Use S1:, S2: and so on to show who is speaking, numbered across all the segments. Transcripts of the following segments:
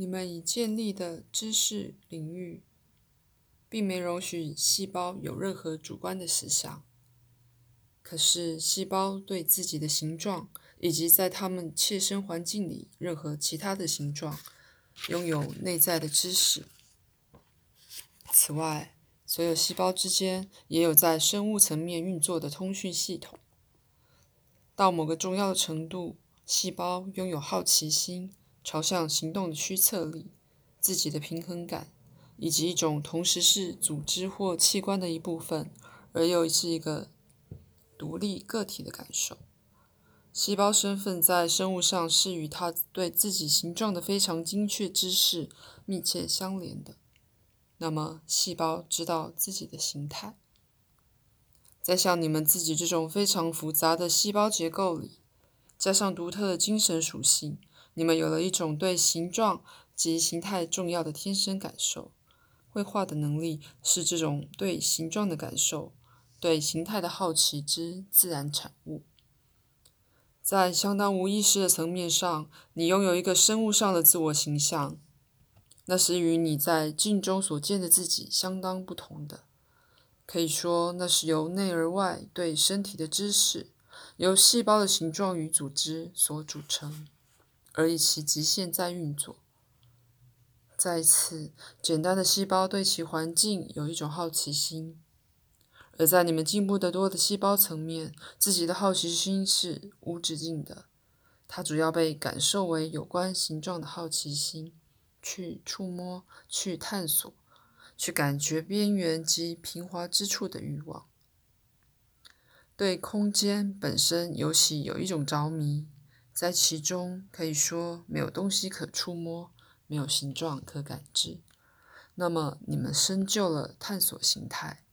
S1: 你们已建立的知识领域，并没容许细胞有任何主观的思想。可是，细胞对自己的形状以及在它们切身环境里任何其他的形状，拥有内在的知识。此外，所有细胞之间也有在生物层面运作的通讯系统。到某个重要的程度，细胞拥有好奇心。朝向行动的驱策力、自己的平衡感，以及一种同时是组织或器官的一部分，而又是一个独立个体的感受。细胞身份在生物上是与它对自己形状的非常精确知识密切相连的。那么，细胞知道自己的形态，在像你们自己这种非常复杂的细胞结构里，加上独特的精神属性。你们有了一种对形状及形态重要的天生感受，绘画的能力是这种对形状的感受、对形态的好奇之自然产物。在相当无意识的层面上，你拥有一个生物上的自我形象，那是与你在镜中所见的自己相当不同的。可以说，那是由内而外对身体的知识，由细胞的形状与组织所组成。而以其极限在运作。再次，简单的细胞对其环境有一种好奇心，而在你们进步得多的细胞层面，自己的好奇心是无止境的。它主要被感受为有关形状的好奇心，去触摸、去探索、去感觉边缘及平滑之处的欲望。对空间本身尤其有一种着迷。在其中，可以说没有东西可触摸，没有形状可感知。那么，你们深究了探索形态，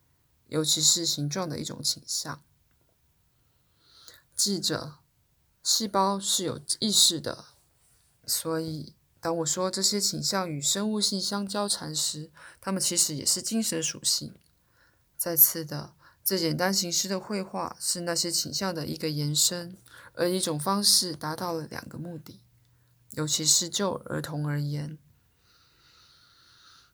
S1: 尤其是形状的一种倾向。记着，细胞是有意识的，所以当我说这些倾向与生物性相交缠时，它们其实也是精神属性。再次的。这简单形式的绘画是那些倾向的一个延伸，而一种方式达到了两个目的。尤其是就儿童而言，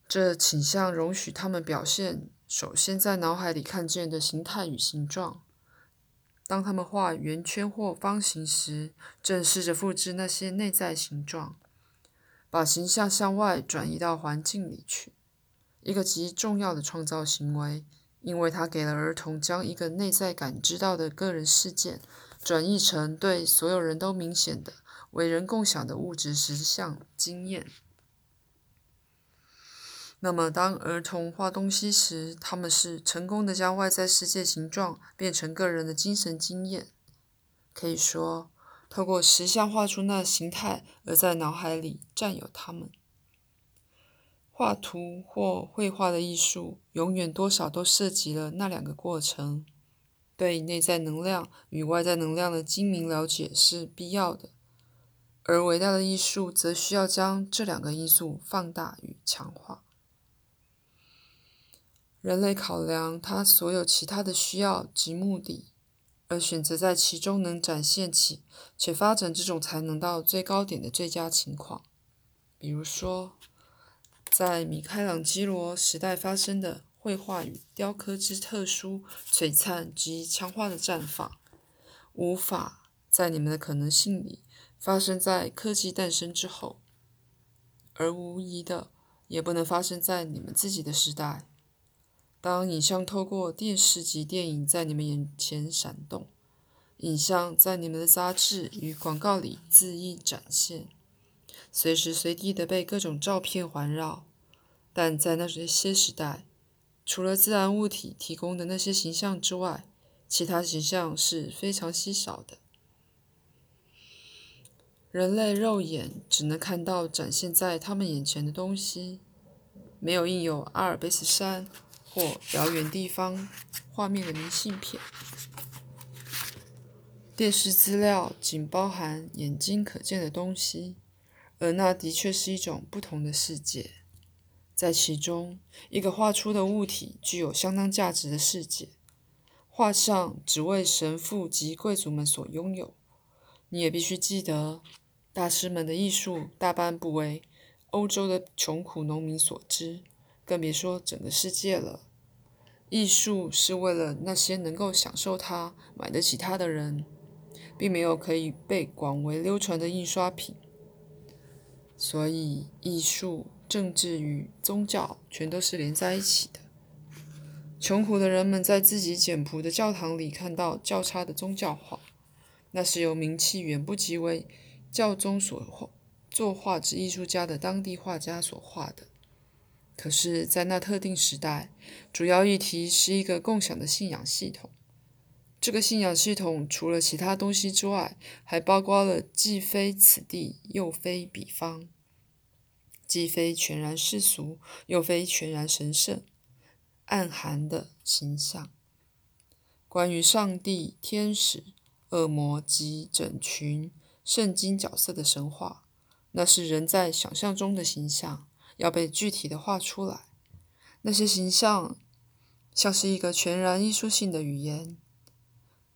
S1: 这倾向容许他们表现首先在脑海里看见的形态与形状。当他们画圆圈或方形时，正试着复制那些内在形状，把形象向外转移到环境里去。一个极重要的创造行为。因为它给了儿童将一个内在感知到的个人事件，转译成对所有人都明显的、为人共享的物质实相经验。那么，当儿童画东西时，他们是成功的将外在世界形状变成个人的精神经验。可以说，透过实像画出那形态，而在脑海里占有它们。画图或绘画的艺术，永远多少都涉及了那两个过程。对内在能量与外在能量的精明了解是必要的，而伟大的艺术则需要将这两个因素放大与强化。人类考量他所有其他的需要及目的，而选择在其中能展现起且发展这种才能到最高点的最佳情况，比如说。在米开朗基罗时代发生的绘画与雕刻之特殊、璀璨及强化的绽放，无法在你们的可能性里发生在科技诞生之后，而无疑的也不能发生在你们自己的时代。当影像透过电视及电影在你们眼前闪动，影像在你们的杂志与广告里恣意展现。随时随地的被各种照片环绕，但在那些时代，除了自然物体提供的那些形象之外，其他形象是非常稀少的。人类肉眼只能看到展现在他们眼前的东西，没有印有阿尔卑斯山或遥远地方画面的明信片。电视资料仅包含眼睛可见的东西。而那的确是一种不同的世界，在其中，一个画出的物体具有相当价值的世界。画像只为神父及贵族们所拥有。你也必须记得，大师们的艺术大半不为欧洲的穷苦农民所知，更别说整个世界了。艺术是为了那些能够享受它、买得起它的人，并没有可以被广为流传的印刷品。所以，艺术、政治与宗教全都是连在一起的。穷苦的人们在自己简朴的教堂里看到较差的宗教画，那是由名气远不及为教宗所画。作画之艺术家的当地画家所画的，可是，在那特定时代，主要议题是一个共享的信仰系统。这个信仰系统除了其他东西之外，还包括了既非此地又非彼方，既非全然世俗又非全然神圣，暗含的形象，关于上帝、天使、恶魔及整群圣经角色的神话。那是人在想象中的形象，要被具体的画出来。那些形象像是一个全然艺术性的语言，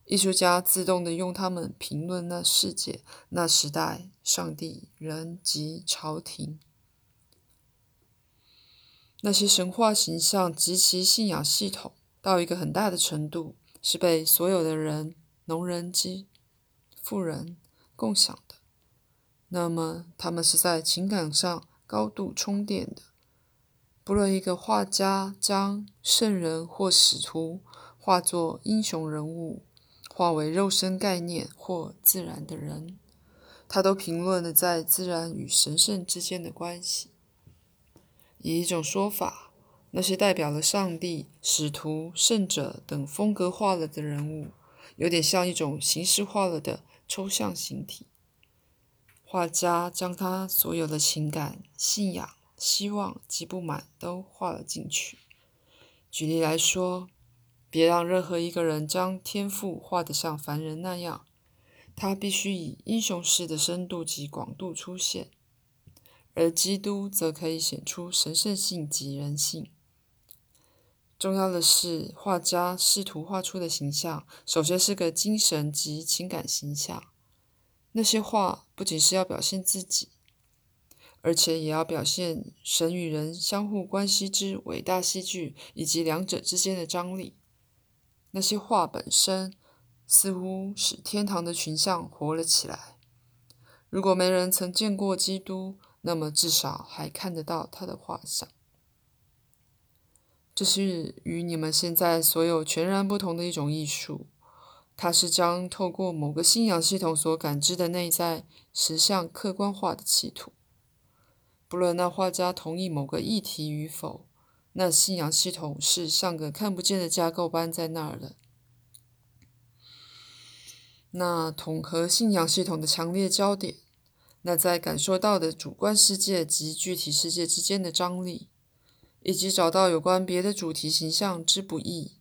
S1: 艺术家自动的用它们评论那世界、那时代、上帝、人及朝廷。那些神话形象及其信仰系统，到一个很大的程度，是被所有的人、农人及富人共享的。那么，他们是在情感上高度充电的。不论一个画家将圣人或使徒化作英雄人物，化为肉身概念或自然的人，他都评论了在自然与神圣之间的关系。以一种说法，那些代表了上帝、使徒、圣者等风格化了的人物，有点像一种形式化了的抽象形体。画家将他所有的情感、信仰、希望及不满都画了进去。举例来说，别让任何一个人将天赋画得像凡人那样，他必须以英雄式的深度及广度出现；而基督则可以显出神圣性及人性。重要的是，画家试图画出的形象，首先是个精神及情感形象。那些画不仅是要表现自己，而且也要表现神与人相互关系之伟大戏剧，以及两者之间的张力。那些画本身似乎使天堂的群像活了起来。如果没人曾见过基督，那么至少还看得到他的画像。这是与你们现在所有全然不同的一种艺术。它是将透过某个信仰系统所感知的内在实相客观化的企图。不论那画家同意某个议题与否，那信仰系统是像个看不见的架构般在那儿的。那统合信仰系统的强烈焦点，那在感受到的主观世界及具体世界之间的张力，以及找到有关别的主题形象之不易。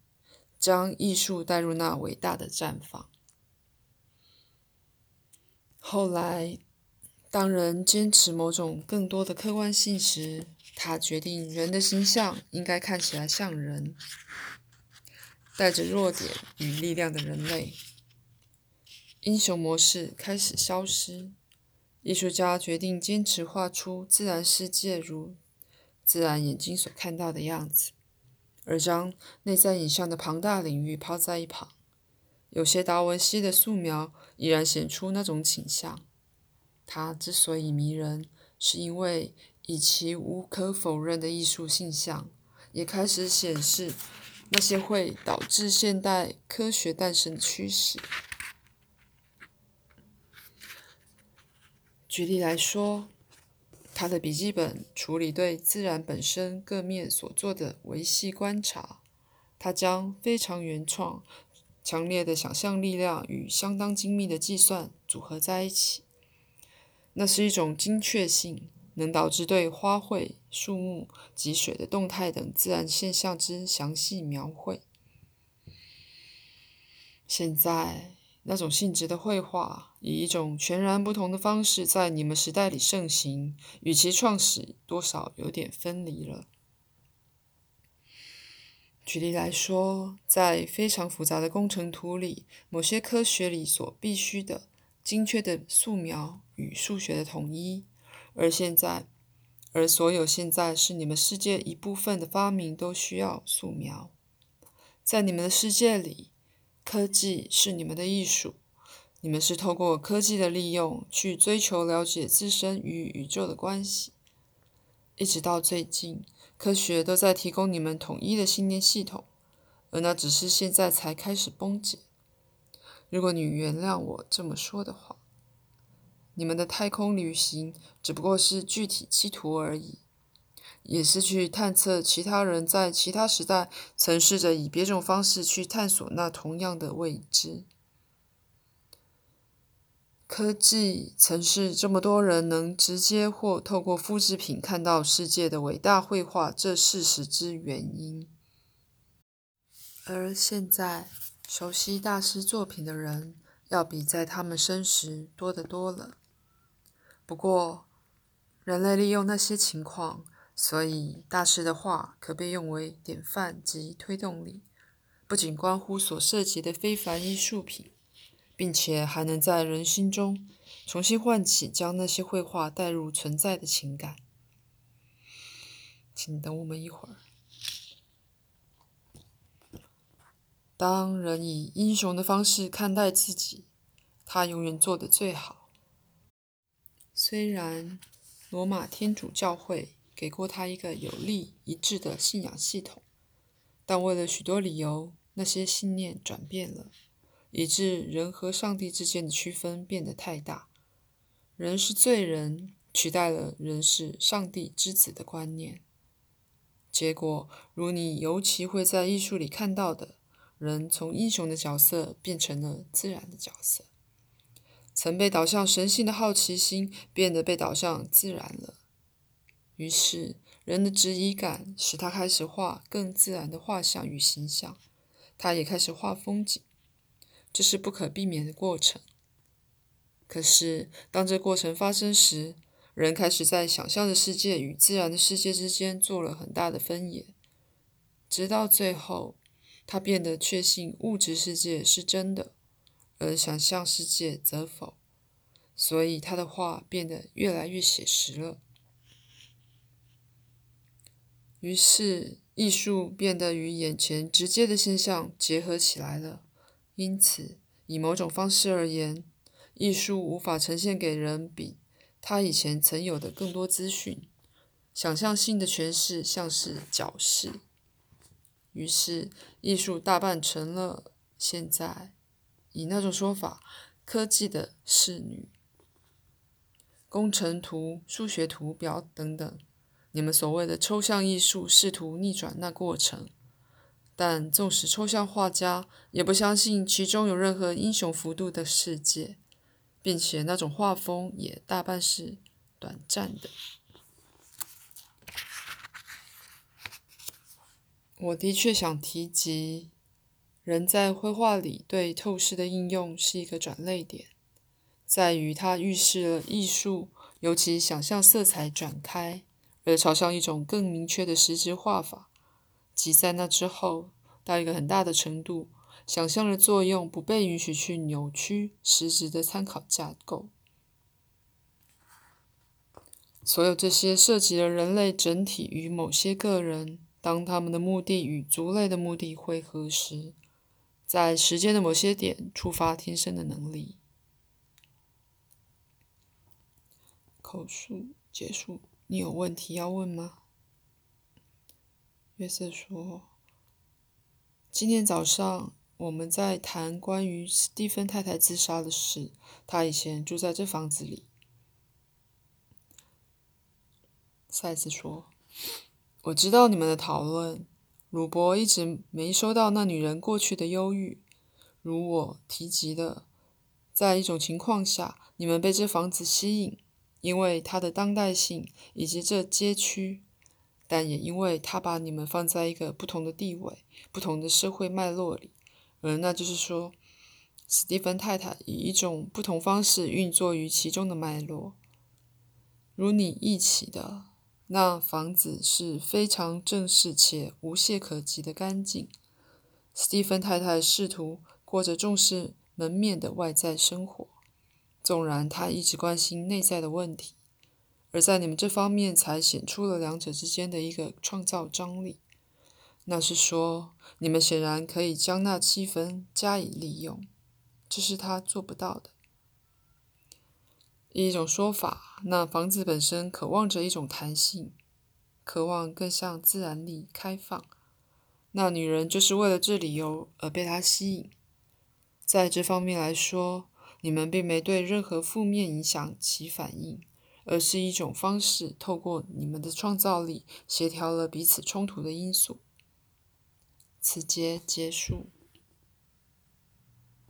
S1: 将艺术带入那伟大的绽放。后来，当人坚持某种更多的客观性时，他决定人的形象应该看起来像人，带着弱点与力量的人类。英雄模式开始消失。艺术家决定坚持画出自然世界如自然眼睛所看到的样子。而将内在影像的庞大领域抛在一旁，有些达文西的素描依然显出那种倾向。它之所以迷人，是因为以其无可否认的艺术性象，也开始显示那些会导致现代科学诞生的趋势。举例来说。他的笔记本处理对自然本身各面所做的维系观察，他将非常原创、强烈的想象力量与相当精密的计算组合在一起。那是一种精确性，能导致对花卉、树木及水的动态等自然现象之详细描绘。现在。那种性质的绘画，以一种全然不同的方式在你们时代里盛行，与其创始多少有点分离了。举例来说，在非常复杂的工程图里，某些科学里所必须的精确的素描与数学的统一，而现在，而所有现在是你们世界一部分的发明都需要素描。在你们的世界里，科技是你们的艺术。你们是透过科技的利用去追求了解自身与宇宙的关系。一直到最近，科学都在提供你们统一的信念系统，而那只是现在才开始崩解。如果你原谅我这么说的话。你们的太空旅行只不过是具体企图而已，也是去探测其他人在其他时代曾试着以别种方式去探索那同样的未知。科技曾是这么多人能直接或透过复制品看到世界的伟大绘画这事实之原因，而现在熟悉大师作品的人，要比在他们生时多得多了。不过，人类利用那些情况，所以大师的画可被用为典范及推动力，不仅关乎所涉及的非凡艺术品，并且还能在人心中重新唤起将那些绘画带入存在的情感。请等我们一会儿。当人以英雄的方式看待自己，他永远做得最好。虽然罗马天主教会给过他一个有力一致的信仰系统，但为了许多理由，那些信念转变了，以致人和上帝之间的区分变得太大。人是罪人，取代了人是上帝之子的观念。结果，如你尤其会在艺术里看到的，人从英雄的角色变成了自然的角色。曾被导向神性的好奇心变得被导向自然了，于是人的质疑感使他开始画更自然的画像与形象，他也开始画风景，这是不可避免的过程。可是当这过程发生时，人开始在想象的世界与自然的世界之间做了很大的分野，直到最后，他变得确信物质世界是真的。而想象世界则否，所以他的画变得越来越写实了。于是，艺术变得与眼前直接的现象结合起来了。因此，以某种方式而言，艺术无法呈现给人比他以前曾有的更多资讯。想象性的诠释像是矫饰。于是，艺术大半成了现在。以那种说法，科技的侍女、工程图、数学图表等等，你们所谓的抽象艺术试图逆转那过程，但纵使抽象画家也不相信其中有任何英雄幅度的世界，并且那种画风也大半是短暂的。我的确想提及。人在绘画里对透视的应用是一个转泪点，在于它预示了艺术尤其想象色彩转开，而朝向一种更明确的实质画法，即在那之后，到一个很大的程度，想象的作用不被允许去扭曲实质的参考架构。所有这些涉及了人类整体与某些个人，当他们的目的与族类的目的汇合时。在时间的某些点触发天生的能力。口述结束，你有问题要问吗？约瑟说：“今天早上我们在谈关于斯蒂芬太太自杀的事。她以前住在这房子里。”赛斯说：“我知道你们的讨论。”鲁伯一直没收到那女人过去的忧郁，如我提及的，在一种情况下，你们被这房子吸引，因为它的当代性以及这街区，但也因为它把你们放在一个不同的地位、不同的社会脉络里，而那就是说，史蒂芬太太以一种不同方式运作于其中的脉络，如你一起的。那房子是非常正式且无懈可击的干净。斯蒂芬太太试图过着重视门面的外在生活，纵然她一直关心内在的问题，而在你们这方面才显出了两者之间的一个创造张力。那是说，你们显然可以将那七分加以利用，这是他做不到的。一种说法，那房子本身渴望着一种弹性，渴望更向自然力开放。那女人就是为了这理由而被他吸引。在这方面来说，你们并没对任何负面影响起反应，而是一种方式，透过你们的创造力协调了彼此冲突的因素。此节结束。